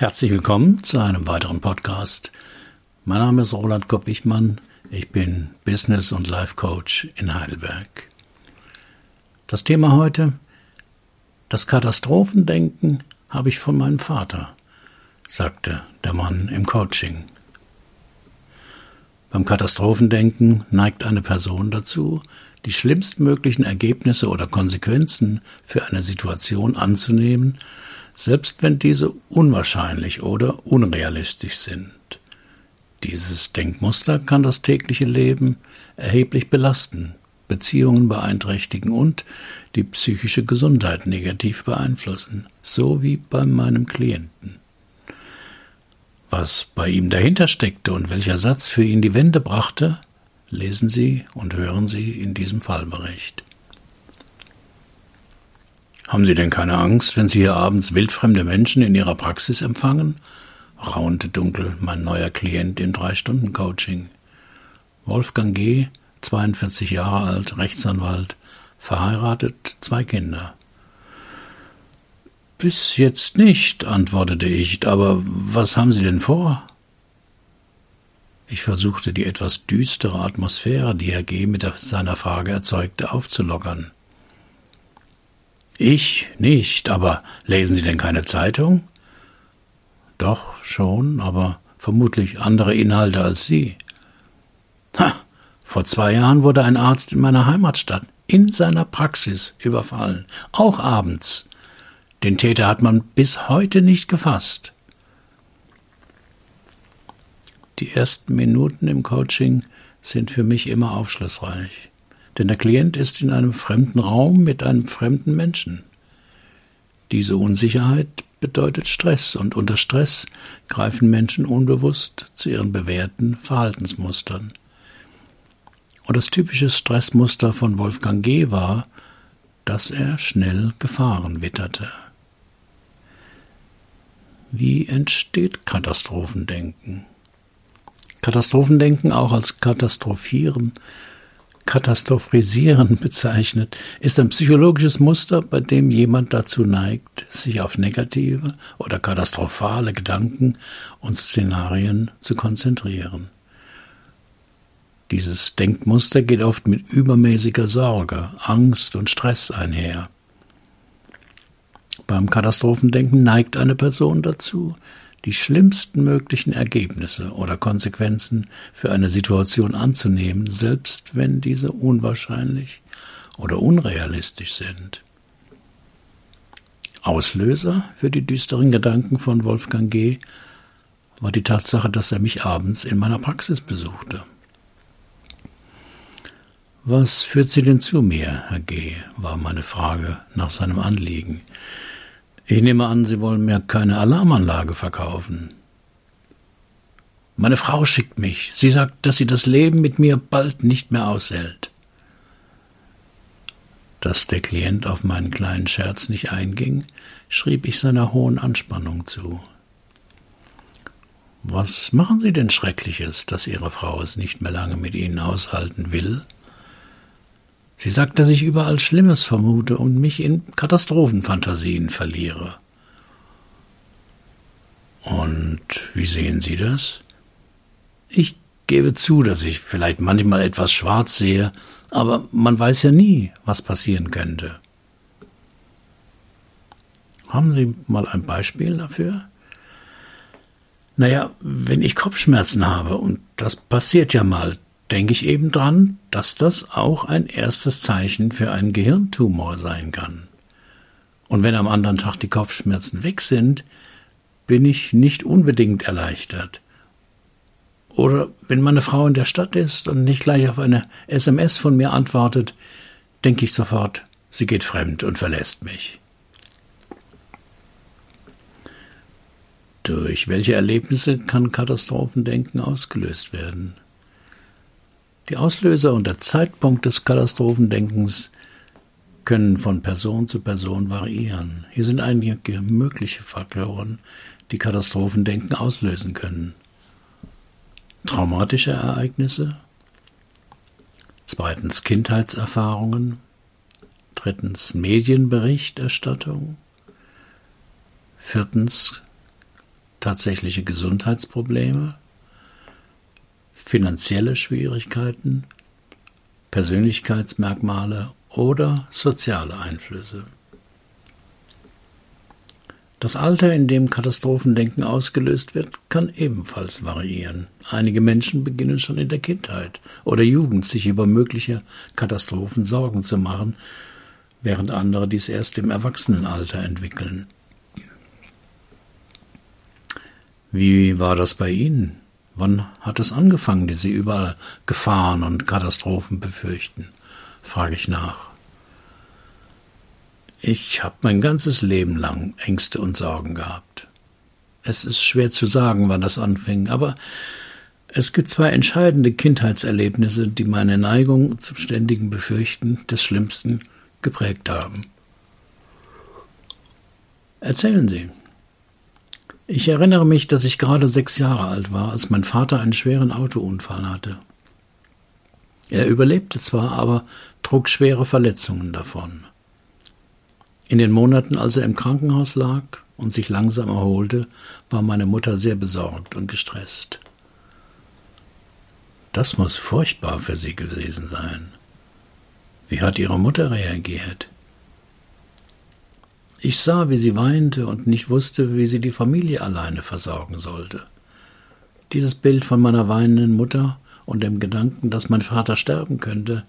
Herzlich willkommen zu einem weiteren Podcast. Mein Name ist Roland Kopp-Wichmann. Ich bin Business- und Life Coach in Heidelberg. Das Thema heute, das Katastrophendenken habe ich von meinem Vater, sagte der Mann im Coaching. Beim Katastrophendenken neigt eine Person dazu, die schlimmstmöglichen Ergebnisse oder Konsequenzen für eine Situation anzunehmen selbst wenn diese unwahrscheinlich oder unrealistisch sind. Dieses Denkmuster kann das tägliche Leben erheblich belasten, Beziehungen beeinträchtigen und die psychische Gesundheit negativ beeinflussen, so wie bei meinem Klienten. Was bei ihm dahinter steckte und welcher Satz für ihn die Wende brachte, lesen Sie und hören Sie in diesem Fallbericht. Haben Sie denn keine Angst, wenn Sie hier abends wildfremde Menschen in Ihrer Praxis empfangen? raunte dunkel mein neuer Klient im Drei-Stunden-Coaching. Wolfgang G., 42 Jahre alt, Rechtsanwalt, verheiratet, zwei Kinder. Bis jetzt nicht, antwortete ich, aber was haben Sie denn vor? Ich versuchte die etwas düstere Atmosphäre, die Herr G. mit seiner Frage erzeugte, aufzulockern. Ich nicht, aber lesen Sie denn keine Zeitung? Doch, schon, aber vermutlich andere Inhalte als Sie. Ha, vor zwei Jahren wurde ein Arzt in meiner Heimatstadt in seiner Praxis überfallen, auch abends. Den Täter hat man bis heute nicht gefasst. Die ersten Minuten im Coaching sind für mich immer aufschlussreich denn der Klient ist in einem fremden Raum mit einem fremden Menschen. Diese Unsicherheit bedeutet Stress und unter Stress greifen Menschen unbewusst zu ihren bewährten Verhaltensmustern. Und das typische Stressmuster von Wolfgang G. war, dass er schnell Gefahren witterte. Wie entsteht Katastrophendenken? Katastrophendenken auch als Katastrophieren Katastrophisieren bezeichnet, ist ein psychologisches Muster, bei dem jemand dazu neigt, sich auf negative oder katastrophale Gedanken und Szenarien zu konzentrieren. Dieses Denkmuster geht oft mit übermäßiger Sorge, Angst und Stress einher. Beim Katastrophendenken neigt eine Person dazu, die schlimmsten möglichen Ergebnisse oder Konsequenzen für eine Situation anzunehmen, selbst wenn diese unwahrscheinlich oder unrealistisch sind. Auslöser für die düsteren Gedanken von Wolfgang G. war die Tatsache, dass er mich abends in meiner Praxis besuchte. Was führt Sie denn zu mir, Herr G., war meine Frage nach seinem Anliegen. Ich nehme an, Sie wollen mir keine Alarmanlage verkaufen. Meine Frau schickt mich. Sie sagt, dass sie das Leben mit mir bald nicht mehr aushält. Dass der Klient auf meinen kleinen Scherz nicht einging, schrieb ich seiner hohen Anspannung zu. Was machen Sie denn Schreckliches, dass Ihre Frau es nicht mehr lange mit Ihnen aushalten will? Sie sagt, dass ich überall Schlimmes vermute und mich in Katastrophenfantasien verliere. Und wie sehen Sie das? Ich gebe zu, dass ich vielleicht manchmal etwas schwarz sehe, aber man weiß ja nie, was passieren könnte. Haben Sie mal ein Beispiel dafür? Naja, wenn ich Kopfschmerzen habe, und das passiert ja mal, denke ich eben dran, dass das auch ein erstes Zeichen für einen Gehirntumor sein kann. Und wenn am anderen Tag die Kopfschmerzen weg sind, bin ich nicht unbedingt erleichtert. Oder wenn meine Frau in der Stadt ist und nicht gleich auf eine SMS von mir antwortet, denke ich sofort, sie geht fremd und verlässt mich. Durch welche Erlebnisse kann Katastrophendenken ausgelöst werden? Die Auslöser und der Zeitpunkt des Katastrophendenkens können von Person zu Person variieren. Hier sind einige mögliche Faktoren, die Katastrophendenken auslösen können. Traumatische Ereignisse, zweitens Kindheitserfahrungen, drittens Medienberichterstattung, viertens tatsächliche Gesundheitsprobleme, finanzielle Schwierigkeiten, Persönlichkeitsmerkmale oder soziale Einflüsse. Das Alter, in dem Katastrophendenken ausgelöst wird, kann ebenfalls variieren. Einige Menschen beginnen schon in der Kindheit oder Jugend sich über mögliche Katastrophen Sorgen zu machen, während andere dies erst im Erwachsenenalter entwickeln. Wie war das bei Ihnen? Wann hat es angefangen, dass Sie überall Gefahren und Katastrophen befürchten? frage ich nach. Ich habe mein ganzes Leben lang Ängste und Sorgen gehabt. Es ist schwer zu sagen, wann das anfing, aber es gibt zwei entscheidende Kindheitserlebnisse, die meine Neigung zum ständigen Befürchten des Schlimmsten geprägt haben. Erzählen Sie. Ich erinnere mich, dass ich gerade sechs Jahre alt war, als mein Vater einen schweren Autounfall hatte. Er überlebte zwar, aber trug schwere Verletzungen davon. In den Monaten, als er im Krankenhaus lag und sich langsam erholte, war meine Mutter sehr besorgt und gestresst. Das muss furchtbar für sie gewesen sein. Wie hat ihre Mutter reagiert? Ich sah, wie sie weinte und nicht wusste, wie sie die Familie alleine versorgen sollte. Dieses Bild von meiner weinenden Mutter und dem Gedanken, dass mein Vater sterben könnte,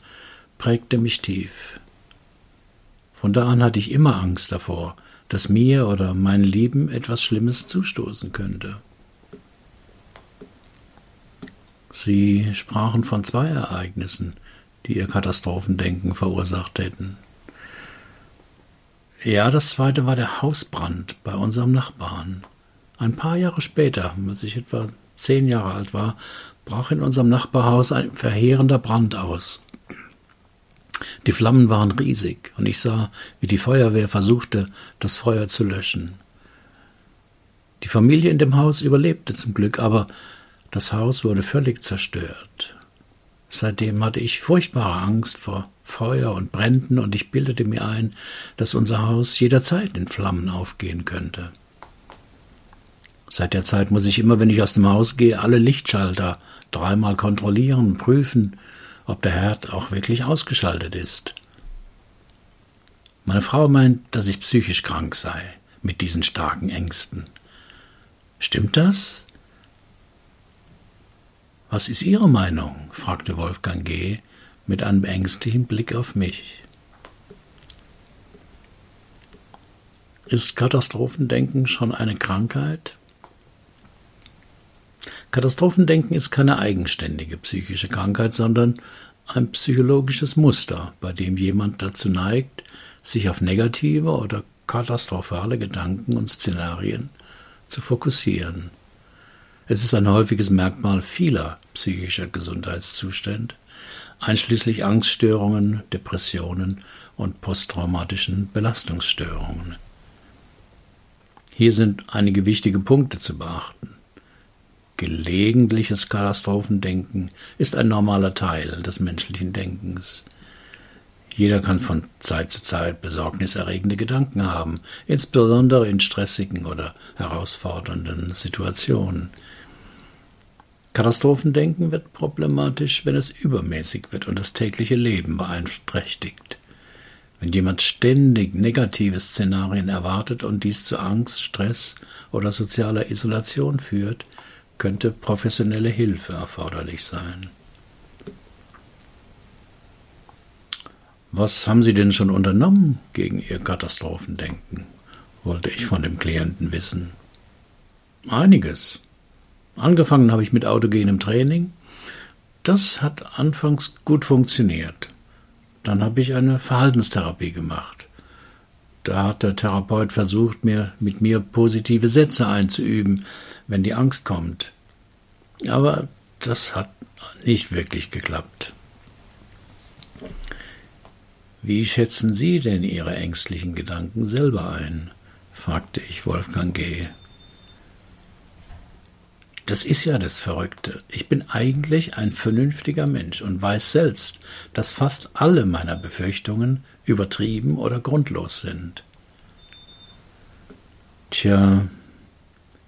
prägte mich tief. Von da an hatte ich immer Angst davor, dass mir oder meinen Lieben etwas Schlimmes zustoßen könnte. Sie sprachen von zwei Ereignissen, die ihr Katastrophendenken verursacht hätten. Ja, das zweite war der Hausbrand bei unserem Nachbarn. Ein paar Jahre später, als ich etwa zehn Jahre alt war, brach in unserem Nachbarhaus ein verheerender Brand aus. Die Flammen waren riesig, und ich sah, wie die Feuerwehr versuchte, das Feuer zu löschen. Die Familie in dem Haus überlebte zum Glück, aber das Haus wurde völlig zerstört. Seitdem hatte ich furchtbare Angst vor Feuer und Bränden, und ich bildete mir ein, dass unser Haus jederzeit in Flammen aufgehen könnte. Seit der Zeit muss ich immer, wenn ich aus dem Haus gehe, alle Lichtschalter dreimal kontrollieren, prüfen ob der Herd auch wirklich ausgeschaltet ist. Meine Frau meint, dass ich psychisch krank sei mit diesen starken Ängsten. Stimmt das? Was ist Ihre Meinung? fragte Wolfgang G. mit einem ängstlichen Blick auf mich. Ist Katastrophendenken schon eine Krankheit? Katastrophendenken ist keine eigenständige psychische Krankheit, sondern ein psychologisches Muster, bei dem jemand dazu neigt, sich auf negative oder katastrophale Gedanken und Szenarien zu fokussieren. Es ist ein häufiges Merkmal vieler psychischer Gesundheitszustände, einschließlich Angststörungen, Depressionen und posttraumatischen Belastungsstörungen. Hier sind einige wichtige Punkte zu beachten. Gelegentliches Katastrophendenken ist ein normaler Teil des menschlichen Denkens. Jeder kann von Zeit zu Zeit besorgniserregende Gedanken haben, insbesondere in stressigen oder herausfordernden Situationen. Katastrophendenken wird problematisch, wenn es übermäßig wird und das tägliche Leben beeinträchtigt. Wenn jemand ständig negative Szenarien erwartet und dies zu Angst, Stress oder sozialer Isolation führt, könnte professionelle Hilfe erforderlich sein. Was haben Sie denn schon unternommen gegen Ihr Katastrophendenken? wollte ich von dem Klienten wissen. Einiges. Angefangen habe ich mit autogenem Training. Das hat anfangs gut funktioniert. Dann habe ich eine Verhaltenstherapie gemacht. Da hat der Therapeut versucht, mir mit mir positive Sätze einzuüben, wenn die Angst kommt. Aber das hat nicht wirklich geklappt. Wie schätzen Sie denn Ihre ängstlichen Gedanken selber ein? fragte ich Wolfgang G. Das ist ja das Verrückte. Ich bin eigentlich ein vernünftiger Mensch und weiß selbst, dass fast alle meiner Befürchtungen übertrieben oder grundlos sind. Tja,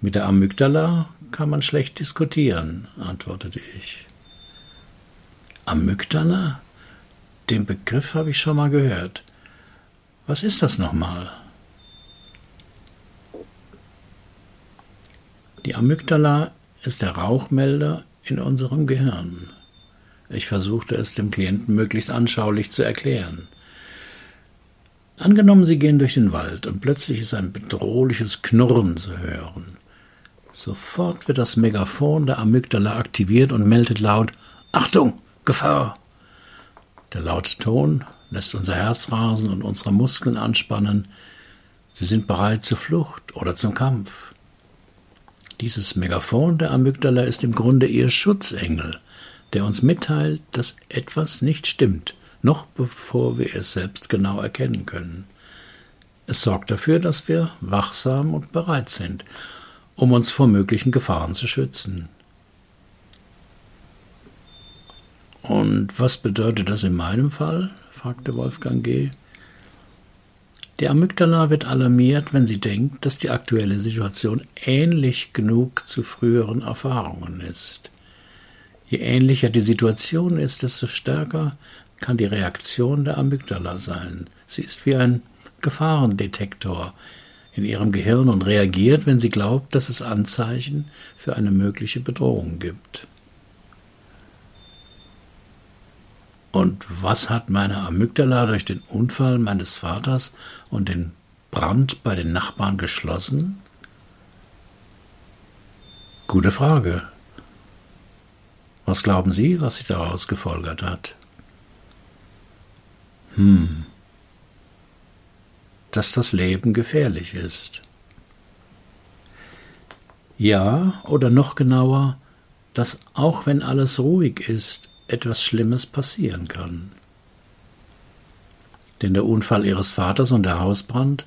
Mit der Amygdala kann man schlecht diskutieren, antwortete ich. Amygdala? Den Begriff habe ich schon mal gehört. Was ist das nochmal? Die Amygdala ist der Rauchmelder in unserem Gehirn. Ich versuchte es dem Klienten möglichst anschaulich zu erklären. Angenommen, Sie gehen durch den Wald und plötzlich ist ein bedrohliches Knurren zu hören. Sofort wird das Megafon der Amygdala aktiviert und meldet laut Achtung, Gefahr. Der laute Ton lässt unser Herz rasen und unsere Muskeln anspannen. Sie sind bereit zur Flucht oder zum Kampf. Dieses Megafon der Amygdala ist im Grunde ihr Schutzengel, der uns mitteilt, dass etwas nicht stimmt, noch bevor wir es selbst genau erkennen können. Es sorgt dafür, dass wir wachsam und bereit sind, um uns vor möglichen Gefahren zu schützen. Und was bedeutet das in meinem Fall? fragte Wolfgang G. Die Amygdala wird alarmiert, wenn sie denkt, dass die aktuelle Situation ähnlich genug zu früheren Erfahrungen ist. Je ähnlicher die Situation ist, desto stärker kann die Reaktion der Amygdala sein. Sie ist wie ein Gefahrendetektor in ihrem Gehirn und reagiert, wenn sie glaubt, dass es Anzeichen für eine mögliche Bedrohung gibt. Und was hat meine Amygdala durch den Unfall meines Vaters und den Brand bei den Nachbarn geschlossen? Gute Frage. Was glauben Sie, was sie daraus gefolgert hat? Hm. Dass das Leben gefährlich ist. Ja, oder noch genauer, dass auch wenn alles ruhig ist, etwas Schlimmes passieren kann. Denn der Unfall ihres Vaters und der Hausbrand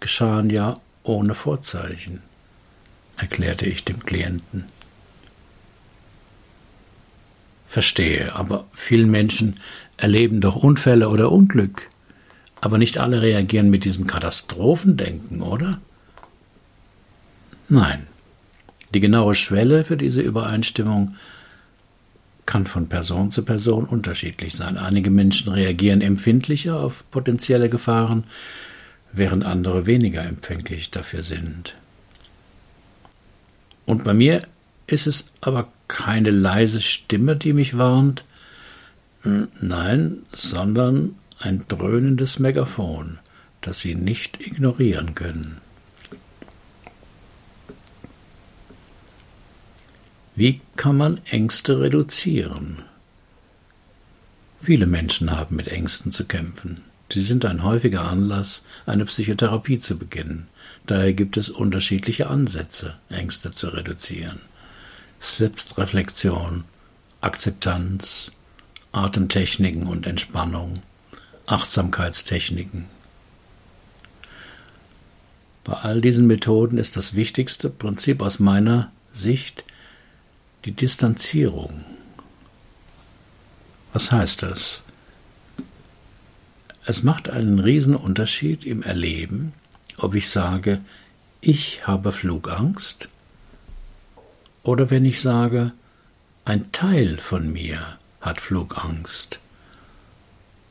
geschahen ja ohne Vorzeichen, erklärte ich dem Klienten. Verstehe, aber viele Menschen erleben doch Unfälle oder Unglück. Aber nicht alle reagieren mit diesem Katastrophendenken, oder? Nein. Die genaue Schwelle für diese Übereinstimmung kann von Person zu Person unterschiedlich sein. Einige Menschen reagieren empfindlicher auf potenzielle Gefahren, während andere weniger empfänglich dafür sind. Und bei mir ist es aber keine leise Stimme, die mich warnt, nein, sondern ein dröhnendes Megafon, das Sie nicht ignorieren können. Wie kann man Ängste reduzieren? Viele Menschen haben mit Ängsten zu kämpfen. Sie sind ein häufiger Anlass, eine Psychotherapie zu beginnen. Daher gibt es unterschiedliche Ansätze, Ängste zu reduzieren. Selbstreflexion, Akzeptanz, Atemtechniken und Entspannung, Achtsamkeitstechniken. Bei all diesen Methoden ist das wichtigste Prinzip aus meiner Sicht die Distanzierung. Was heißt das? Es macht einen Riesenunterschied im Erleben, ob ich sage, ich habe Flugangst oder wenn ich sage, ein Teil von mir hat Flugangst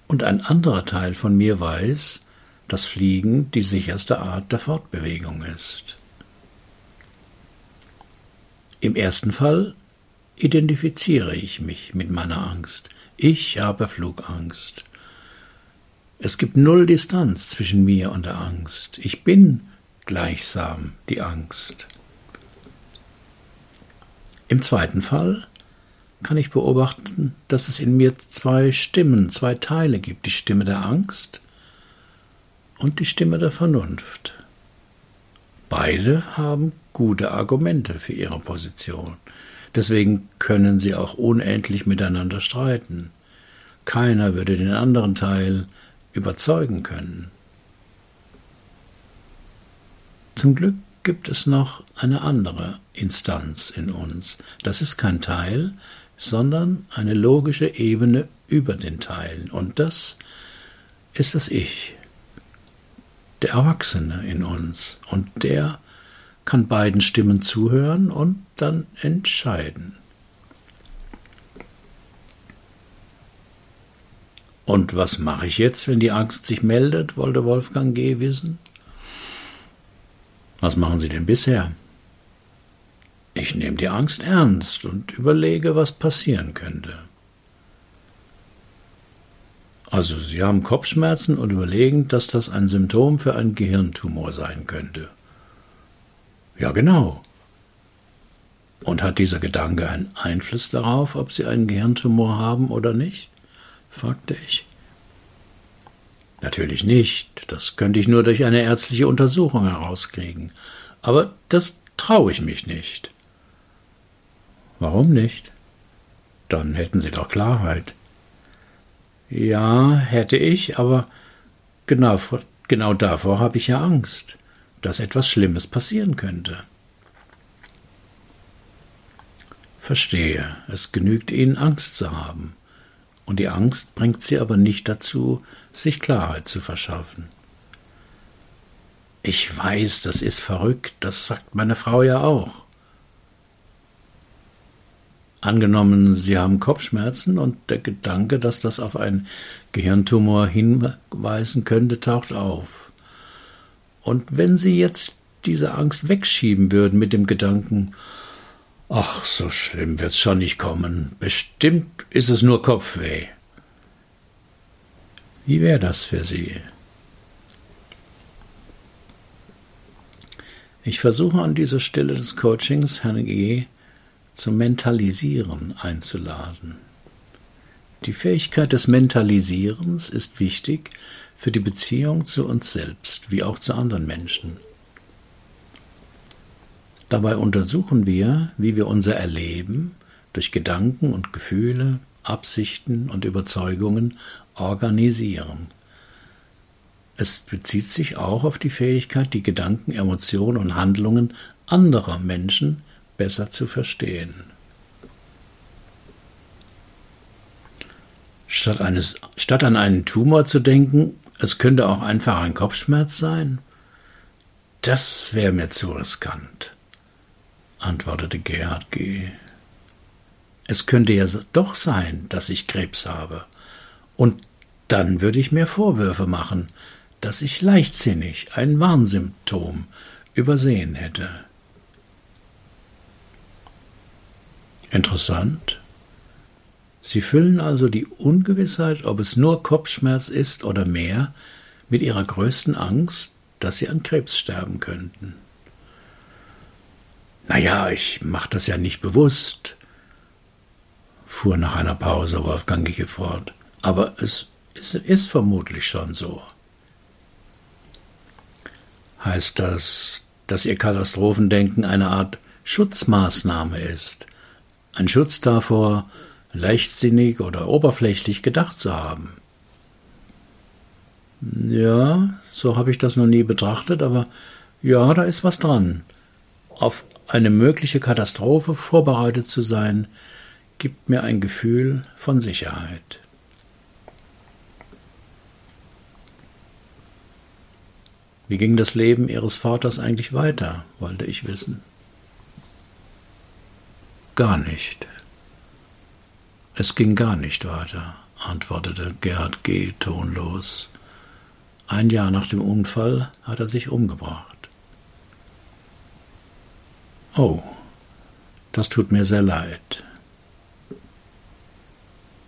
und ein anderer Teil von mir weiß, dass Fliegen die sicherste Art der Fortbewegung ist. Im ersten Fall identifiziere ich mich mit meiner Angst. Ich habe Flugangst. Es gibt null Distanz zwischen mir und der Angst. Ich bin gleichsam die Angst. Im zweiten Fall kann ich beobachten, dass es in mir zwei Stimmen, zwei Teile gibt, die Stimme der Angst und die Stimme der Vernunft. Beide haben gute Argumente für ihre Position. Deswegen können sie auch unendlich miteinander streiten. Keiner würde den anderen Teil überzeugen können. Zum Glück gibt es noch eine andere Instanz in uns. Das ist kein Teil, sondern eine logische Ebene über den Teilen. Und das ist das Ich, der Erwachsene in uns. Und der kann beiden Stimmen zuhören und dann entscheiden. Und was mache ich jetzt, wenn die Angst sich meldet, wollte Wolfgang G. wissen. Was machen Sie denn bisher? Ich nehme die Angst ernst und überlege, was passieren könnte. Also Sie haben Kopfschmerzen und überlegen, dass das ein Symptom für einen Gehirntumor sein könnte. Ja, genau. Und hat dieser Gedanke einen Einfluss darauf, ob Sie einen Gehirntumor haben oder nicht? fragte ich. Natürlich nicht, das könnte ich nur durch eine ärztliche Untersuchung herauskriegen. Aber das traue ich mich nicht. Warum nicht? Dann hätten Sie doch Klarheit. Ja, hätte ich, aber genau, genau davor habe ich ja Angst, dass etwas Schlimmes passieren könnte. Verstehe, es genügt Ihnen Angst zu haben, und die Angst bringt Sie aber nicht dazu, sich Klarheit zu verschaffen. Ich weiß, das ist verrückt, das sagt meine Frau ja auch. Angenommen, Sie haben Kopfschmerzen und der Gedanke, dass das auf einen Gehirntumor hinweisen könnte, taucht auf. Und wenn Sie jetzt diese Angst wegschieben würden mit dem Gedanken, ach, so schlimm wird's schon nicht kommen, bestimmt ist es nur Kopfweh. Wie wäre das für Sie? Ich versuche an dieser Stelle des Coachings Herrn G zum Mentalisieren einzuladen. Die Fähigkeit des Mentalisierens ist wichtig für die Beziehung zu uns selbst wie auch zu anderen Menschen. Dabei untersuchen wir, wie wir unser Erleben durch Gedanken und Gefühle, Absichten und Überzeugungen organisieren. Es bezieht sich auch auf die Fähigkeit, die Gedanken, Emotionen und Handlungen anderer Menschen besser zu verstehen. Statt, eines, statt an einen Tumor zu denken, es könnte auch einfach ein Kopfschmerz sein, das wäre mir zu riskant, antwortete Gerhard G. Es könnte ja doch sein, dass ich Krebs habe. Und dann würde ich mir Vorwürfe machen, dass ich leichtsinnig ein Warnsymptom übersehen hätte. Interessant. Sie füllen also die Ungewissheit, ob es nur Kopfschmerz ist oder mehr, mit ihrer größten Angst, dass sie an Krebs sterben könnten. Naja, ich mach das ja nicht bewusst, fuhr nach einer Pause Wolfgang Gicke fort. Aber es, es ist vermutlich schon so. Heißt das, dass Ihr Katastrophendenken eine Art Schutzmaßnahme ist, ein Schutz davor, leichtsinnig oder oberflächlich gedacht zu haben. Ja, so habe ich das noch nie betrachtet, aber ja, da ist was dran. Auf eine mögliche Katastrophe vorbereitet zu sein, gibt mir ein Gefühl von Sicherheit. Wie ging das Leben Ihres Vaters eigentlich weiter, wollte ich wissen. Gar nicht. Es ging gar nicht weiter, antwortete Gerhard G. tonlos. Ein Jahr nach dem Unfall hat er sich umgebracht. Oh, das tut mir sehr leid.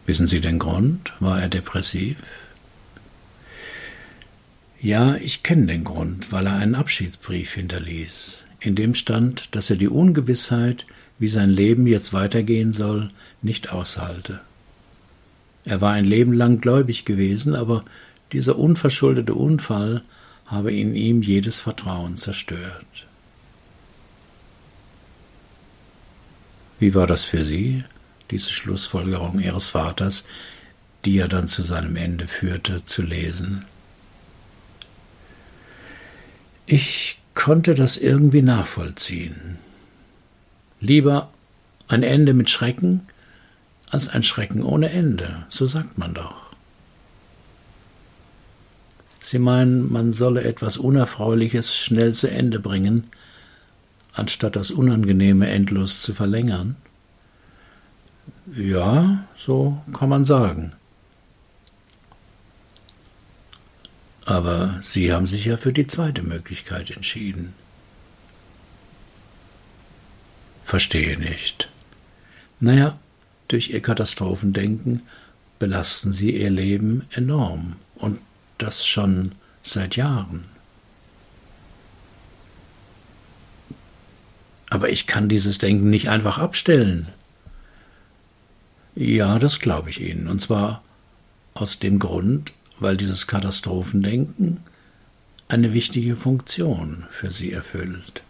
Wissen Sie den Grund? War er depressiv? Ja, ich kenne den Grund, weil er einen Abschiedsbrief hinterließ, in dem stand, dass er die Ungewissheit wie sein Leben jetzt weitergehen soll, nicht aushalte. Er war ein Leben lang gläubig gewesen, aber dieser unverschuldete Unfall habe in ihm jedes Vertrauen zerstört. Wie war das für Sie, diese Schlussfolgerung Ihres Vaters, die er dann zu seinem Ende führte, zu lesen? Ich konnte das irgendwie nachvollziehen. Lieber ein Ende mit Schrecken als ein Schrecken ohne Ende, so sagt man doch. Sie meinen, man solle etwas Unerfreuliches schnell zu Ende bringen, anstatt das Unangenehme endlos zu verlängern? Ja, so kann man sagen. Aber Sie haben sich ja für die zweite Möglichkeit entschieden. Verstehe nicht. Naja, durch Ihr Katastrophendenken belasten Sie Ihr Leben enorm und das schon seit Jahren. Aber ich kann dieses Denken nicht einfach abstellen. Ja, das glaube ich Ihnen. Und zwar aus dem Grund, weil dieses Katastrophendenken eine wichtige Funktion für Sie erfüllt.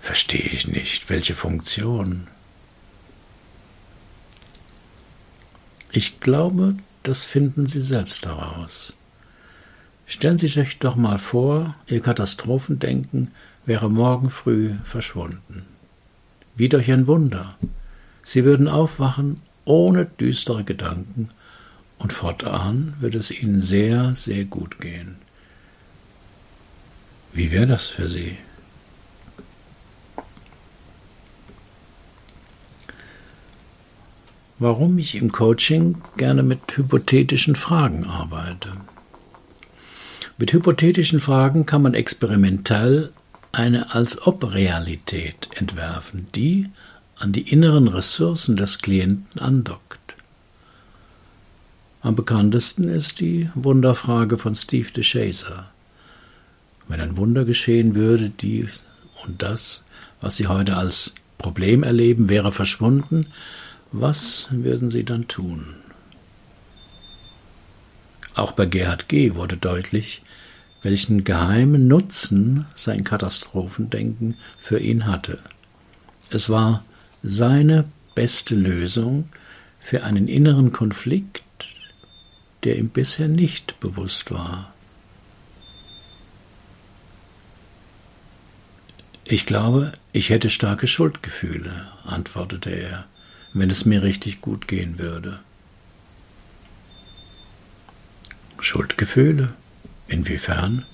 Verstehe ich nicht, welche Funktion. Ich glaube, das finden Sie selbst heraus. Stellen Sie sich doch mal vor, Ihr Katastrophendenken wäre morgen früh verschwunden. Wie durch ein Wunder. Sie würden aufwachen ohne düstere Gedanken und fortan würde es Ihnen sehr, sehr gut gehen. Wie wäre das für Sie? Warum ich im Coaching gerne mit hypothetischen Fragen arbeite. Mit hypothetischen Fragen kann man experimentell eine Als-ob-Realität entwerfen, die an die inneren Ressourcen des Klienten andockt. Am bekanntesten ist die Wunderfrage von Steve DeShazer. Wenn ein Wunder geschehen würde, die und das, was Sie heute als Problem erleben, wäre verschwunden, was würden Sie dann tun? Auch bei Gerhard G. wurde deutlich, welchen geheimen Nutzen sein Katastrophendenken für ihn hatte. Es war seine beste Lösung für einen inneren Konflikt, der ihm bisher nicht bewusst war. Ich glaube, ich hätte starke Schuldgefühle, antwortete er, wenn es mir richtig gut gehen würde. Schuldgefühle? Inwiefern?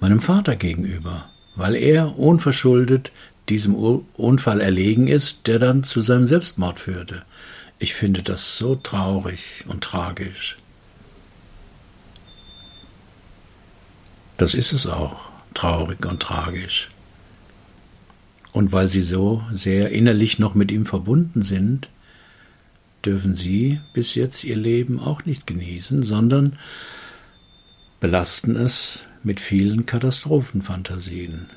Meinem Vater gegenüber, weil er unverschuldet diesem Unfall erlegen ist, der dann zu seinem Selbstmord führte. Ich finde das so traurig und tragisch. Das ist es auch, traurig und tragisch. Und weil sie so sehr innerlich noch mit ihm verbunden sind, dürfen sie bis jetzt ihr Leben auch nicht genießen, sondern belasten es mit vielen Katastrophenfantasien.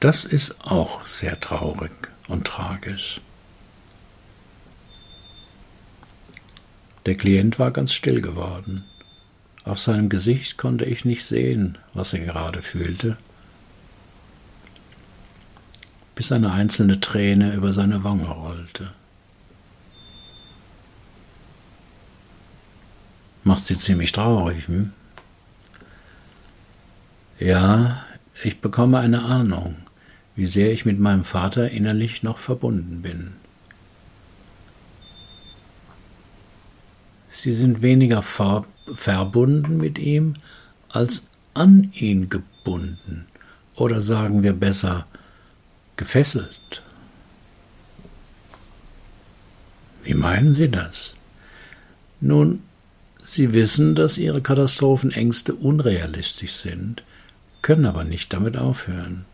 Das ist auch sehr traurig und tragisch. Der Klient war ganz still geworden. Auf seinem Gesicht konnte ich nicht sehen, was er gerade fühlte, bis eine einzelne Träne über seine Wange rollte. Macht sie ziemlich traurig, hm? Ja, ich bekomme eine Ahnung, wie sehr ich mit meinem Vater innerlich noch verbunden bin. Sie sind weniger ver verbunden mit ihm als an ihn gebunden oder sagen wir besser gefesselt. Wie meinen Sie das? Nun, Sie wissen, dass Ihre Katastrophenängste unrealistisch sind, können aber nicht damit aufhören,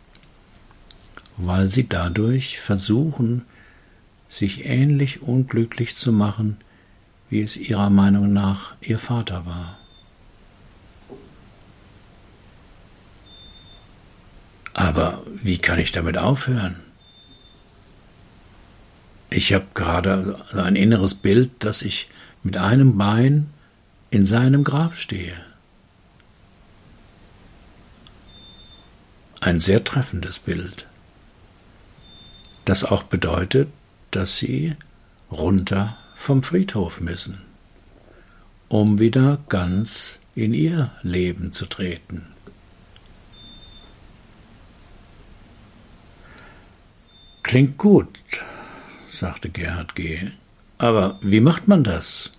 weil Sie dadurch versuchen, sich ähnlich unglücklich zu machen, wie es Ihrer Meinung nach Ihr Vater war. Aber wie kann ich damit aufhören? Ich habe gerade ein inneres Bild, dass ich mit einem Bein in seinem Grab stehe. Ein sehr treffendes Bild, das auch bedeutet, dass sie runter vom Friedhof müssen, um wieder ganz in ihr Leben zu treten. Klingt gut, sagte Gerhard G. Aber wie macht man das?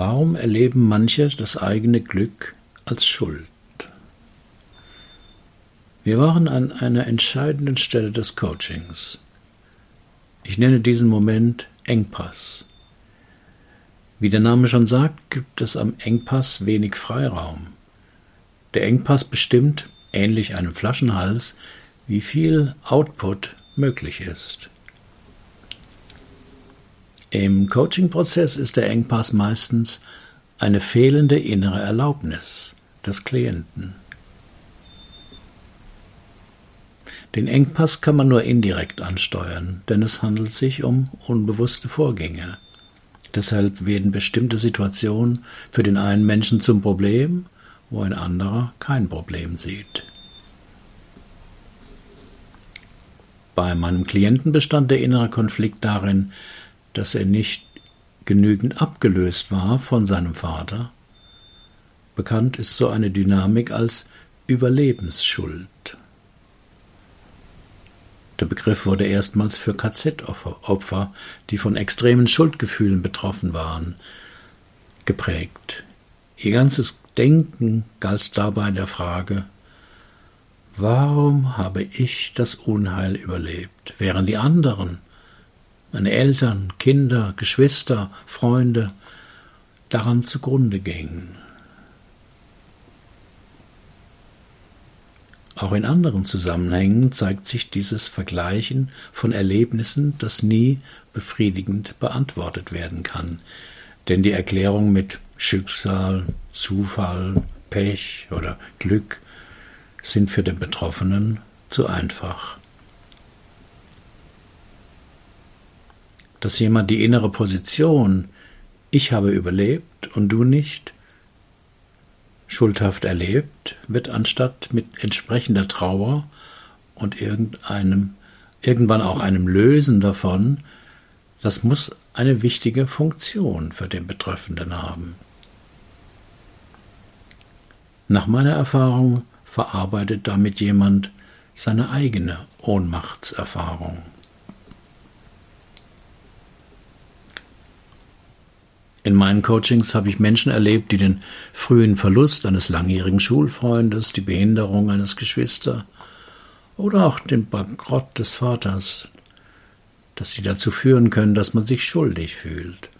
Warum erleben manche das eigene Glück als Schuld? Wir waren an einer entscheidenden Stelle des Coachings. Ich nenne diesen Moment Engpass. Wie der Name schon sagt, gibt es am Engpass wenig Freiraum. Der Engpass bestimmt, ähnlich einem Flaschenhals, wie viel Output möglich ist. Im Coaching-Prozess ist der Engpass meistens eine fehlende innere Erlaubnis des Klienten. Den Engpass kann man nur indirekt ansteuern, denn es handelt sich um unbewusste Vorgänge. Deshalb werden bestimmte Situationen für den einen Menschen zum Problem, wo ein anderer kein Problem sieht. Bei meinem Klienten bestand der innere Konflikt darin, dass er nicht genügend abgelöst war von seinem Vater. Bekannt ist so eine Dynamik als Überlebensschuld. Der Begriff wurde erstmals für KZ-Opfer, die von extremen Schuldgefühlen betroffen waren, geprägt. Ihr ganzes Denken galt dabei der Frage, warum habe ich das Unheil überlebt, während die anderen, meine Eltern, Kinder, Geschwister, Freunde, daran zugrunde gingen. Auch in anderen Zusammenhängen zeigt sich dieses Vergleichen von Erlebnissen, das nie befriedigend beantwortet werden kann. Denn die Erklärung mit Schicksal, Zufall, Pech oder Glück sind für den Betroffenen zu einfach. Dass jemand die innere Position Ich habe überlebt und du nicht schuldhaft erlebt, wird anstatt mit entsprechender Trauer und irgendeinem, irgendwann auch einem Lösen davon, das muss eine wichtige Funktion für den Betreffenden haben. Nach meiner Erfahrung verarbeitet damit jemand seine eigene Ohnmachtserfahrung. In meinen Coachings habe ich Menschen erlebt, die den frühen Verlust eines langjährigen Schulfreundes, die Behinderung eines Geschwister oder auch den Bankrott des Vaters, dass sie dazu führen können, dass man sich schuldig fühlt.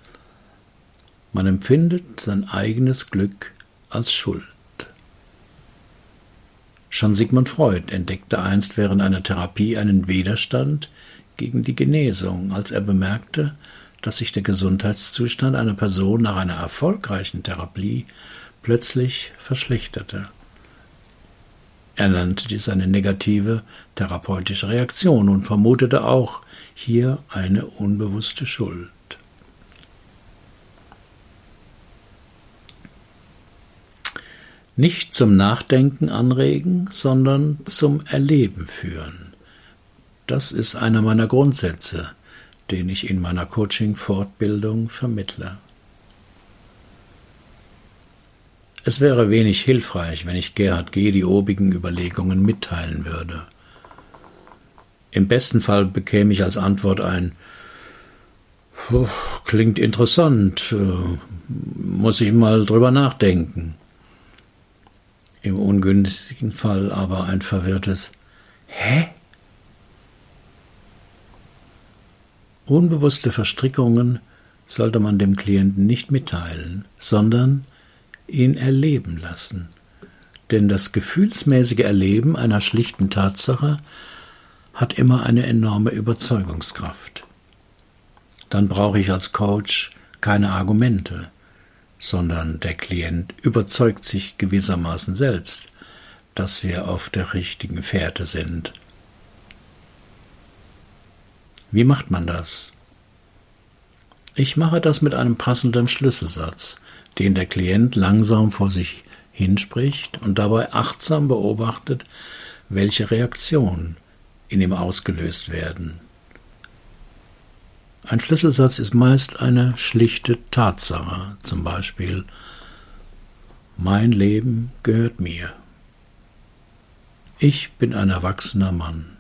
Man empfindet sein eigenes Glück als Schuld. Schon Sigmund Freud entdeckte einst während einer Therapie einen Widerstand gegen die Genesung, als er bemerkte, dass sich der Gesundheitszustand einer Person nach einer erfolgreichen Therapie plötzlich verschlechterte. Er nannte dies eine negative therapeutische Reaktion und vermutete auch hier eine unbewusste Schuld. Nicht zum Nachdenken anregen, sondern zum Erleben führen. Das ist einer meiner Grundsätze den ich in meiner Coaching-Fortbildung vermittle. Es wäre wenig hilfreich, wenn ich Gerhard G. die obigen Überlegungen mitteilen würde. Im besten Fall bekäme ich als Antwort ein Klingt interessant, äh, muss ich mal drüber nachdenken. Im ungünstigen Fall aber ein verwirrtes Hä? Unbewusste Verstrickungen sollte man dem Klienten nicht mitteilen, sondern ihn erleben lassen. Denn das gefühlsmäßige Erleben einer schlichten Tatsache hat immer eine enorme Überzeugungskraft. Dann brauche ich als Coach keine Argumente, sondern der Klient überzeugt sich gewissermaßen selbst, dass wir auf der richtigen Fährte sind. Wie macht man das? Ich mache das mit einem passenden Schlüsselsatz, den der Klient langsam vor sich hinspricht und dabei achtsam beobachtet, welche Reaktionen in ihm ausgelöst werden. Ein Schlüsselsatz ist meist eine schlichte Tatsache, zum Beispiel Mein Leben gehört mir. Ich bin ein erwachsener Mann.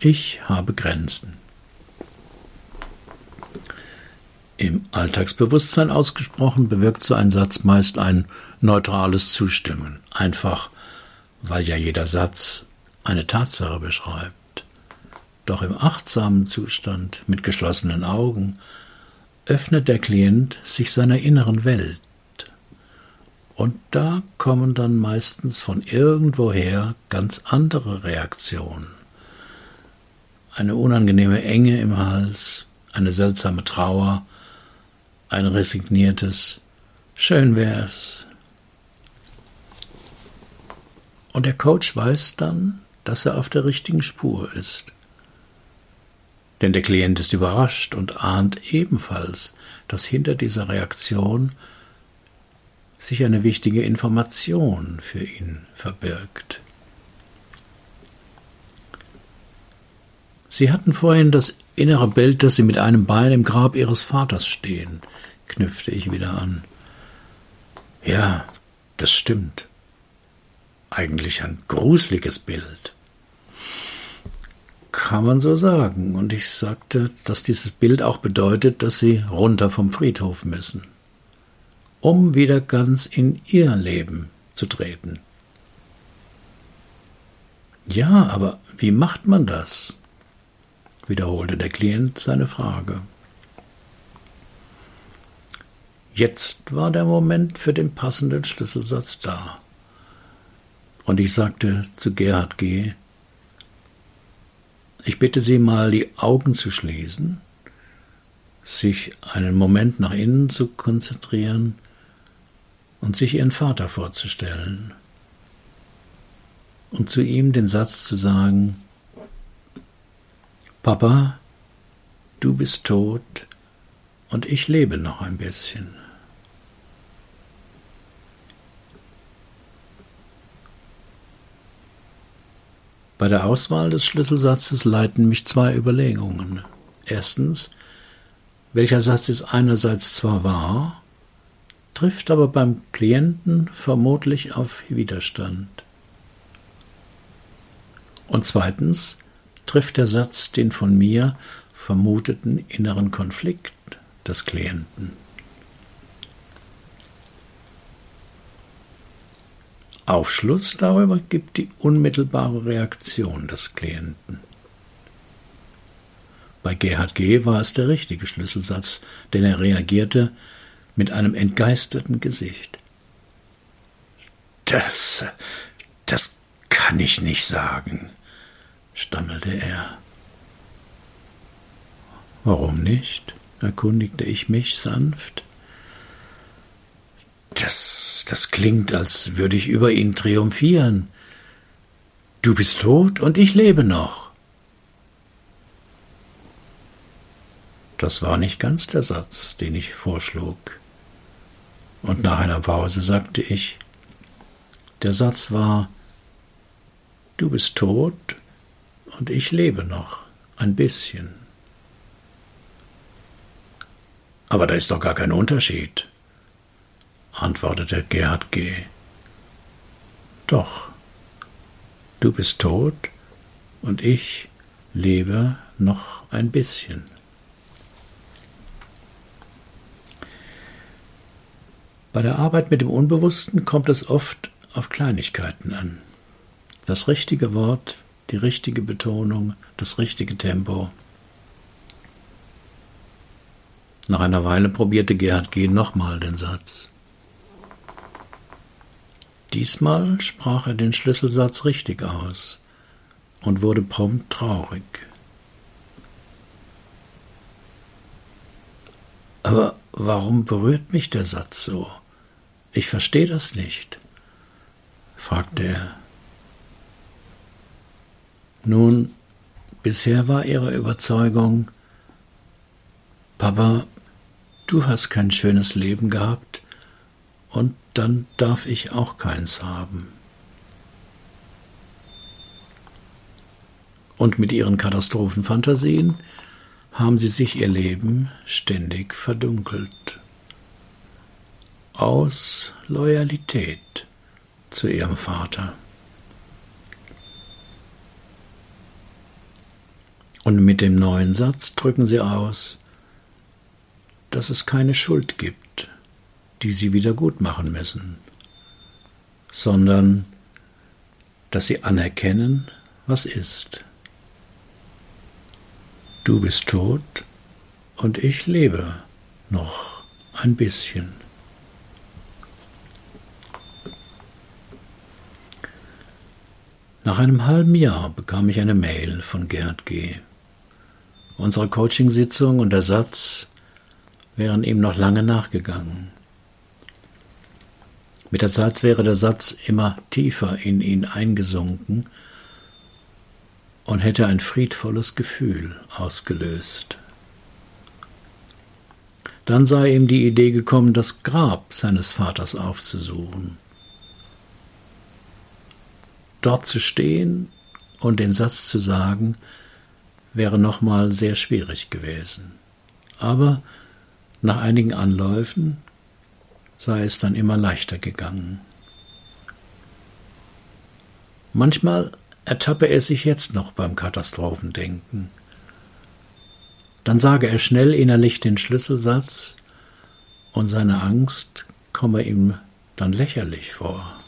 Ich habe Grenzen. Im Alltagsbewusstsein ausgesprochen bewirkt so ein Satz meist ein neutrales Zustimmen, einfach weil ja jeder Satz eine Tatsache beschreibt. Doch im achtsamen Zustand mit geschlossenen Augen öffnet der Klient sich seiner inneren Welt. Und da kommen dann meistens von irgendwoher ganz andere Reaktionen. Eine unangenehme Enge im Hals, eine seltsame Trauer, ein resigniertes Schön wär's. Und der Coach weiß dann, dass er auf der richtigen Spur ist. Denn der Klient ist überrascht und ahnt ebenfalls, dass hinter dieser Reaktion sich eine wichtige Information für ihn verbirgt. Sie hatten vorhin das innere Bild, dass Sie mit einem Bein im Grab Ihres Vaters stehen, knüpfte ich wieder an. Ja, das stimmt. Eigentlich ein gruseliges Bild. Kann man so sagen. Und ich sagte, dass dieses Bild auch bedeutet, dass Sie runter vom Friedhof müssen, um wieder ganz in Ihr Leben zu treten. Ja, aber wie macht man das? Wiederholte der Klient seine Frage. Jetzt war der Moment für den passenden Schlüsselsatz da. Und ich sagte zu Gerhard G., ich bitte Sie mal, die Augen zu schließen, sich einen Moment nach innen zu konzentrieren und sich Ihren Vater vorzustellen und zu ihm den Satz zu sagen, Papa, du bist tot und ich lebe noch ein bisschen. Bei der Auswahl des Schlüsselsatzes leiten mich zwei Überlegungen. Erstens, welcher Satz ist einerseits zwar wahr, trifft aber beim Klienten vermutlich auf Widerstand. Und zweitens, trifft der Satz den von mir vermuteten inneren Konflikt des Klienten. Aufschluss darüber gibt die unmittelbare Reaktion des Klienten. Bei Gerhard G. war es der richtige Schlüsselsatz, denn er reagierte mit einem entgeisterten Gesicht. Das, das kann ich nicht sagen, stammelte er. Warum nicht? erkundigte ich mich sanft. Das, das klingt, als würde ich über ihn triumphieren. Du bist tot und ich lebe noch. Das war nicht ganz der Satz, den ich vorschlug. Und nach einer Pause sagte ich, der Satz war, du bist tot und ich lebe noch ein bisschen. Aber da ist doch gar kein Unterschied, antwortete Gerhard G. Doch, du bist tot und ich lebe noch ein bisschen. Bei der Arbeit mit dem Unbewussten kommt es oft auf Kleinigkeiten an. Das richtige Wort die richtige Betonung, das richtige Tempo. Nach einer Weile probierte Gerhard G. nochmal den Satz. Diesmal sprach er den Schlüsselsatz richtig aus und wurde prompt traurig. Aber warum berührt mich der Satz so? Ich verstehe das nicht, fragte er. Nun, bisher war ihre Überzeugung, Papa, du hast kein schönes Leben gehabt und dann darf ich auch keins haben. Und mit ihren Katastrophenfantasien haben sie sich ihr Leben ständig verdunkelt. Aus Loyalität zu ihrem Vater. Und mit dem neuen Satz drücken sie aus, dass es keine Schuld gibt, die sie wieder gut machen müssen, sondern dass sie anerkennen, was ist. Du bist tot und ich lebe noch ein bisschen. Nach einem halben Jahr bekam ich eine Mail von Gerd G. Unsere Coachingsitzung und der Satz wären ihm noch lange nachgegangen. Mit der Zeit wäre der Satz immer tiefer in ihn eingesunken und hätte ein friedvolles Gefühl ausgelöst. Dann sei ihm die Idee gekommen, das Grab seines Vaters aufzusuchen. Dort zu stehen und den Satz zu sagen, wäre nochmal sehr schwierig gewesen. Aber nach einigen Anläufen sei es dann immer leichter gegangen. Manchmal ertappe er sich jetzt noch beim Katastrophendenken. Dann sage er schnell innerlich den Schlüsselsatz und seine Angst komme ihm dann lächerlich vor.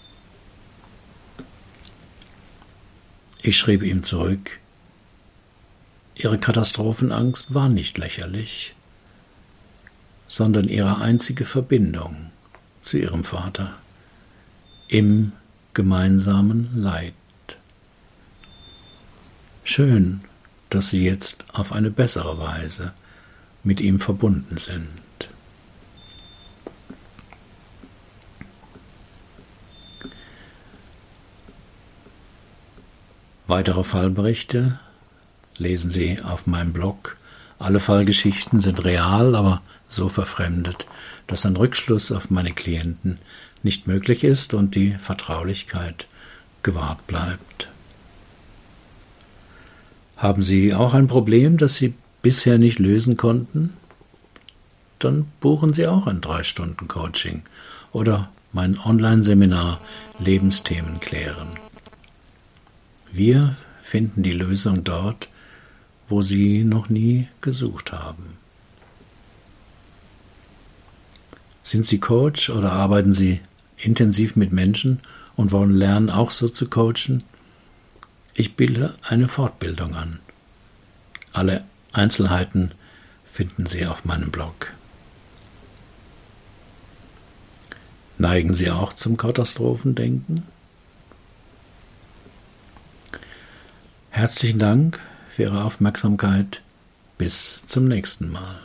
Ich schrieb ihm zurück, Ihre Katastrophenangst war nicht lächerlich, sondern ihre einzige Verbindung zu ihrem Vater im gemeinsamen Leid. Schön, dass sie jetzt auf eine bessere Weise mit ihm verbunden sind. Weitere Fallberichte lesen Sie auf meinem Blog. Alle Fallgeschichten sind real, aber so verfremdet, dass ein Rückschluss auf meine Klienten nicht möglich ist und die Vertraulichkeit gewahrt bleibt. Haben Sie auch ein Problem, das Sie bisher nicht lösen konnten? Dann buchen Sie auch ein 3-Stunden-Coaching oder mein Online-Seminar Lebensthemen klären. Wir finden die Lösung dort, wo Sie noch nie gesucht haben. Sind Sie Coach oder arbeiten Sie intensiv mit Menschen und wollen lernen, auch so zu coachen? Ich bilde eine Fortbildung an. Alle Einzelheiten finden Sie auf meinem Blog. Neigen Sie auch zum Katastrophendenken? Herzlichen Dank für Ihre Aufmerksamkeit. Bis zum nächsten Mal.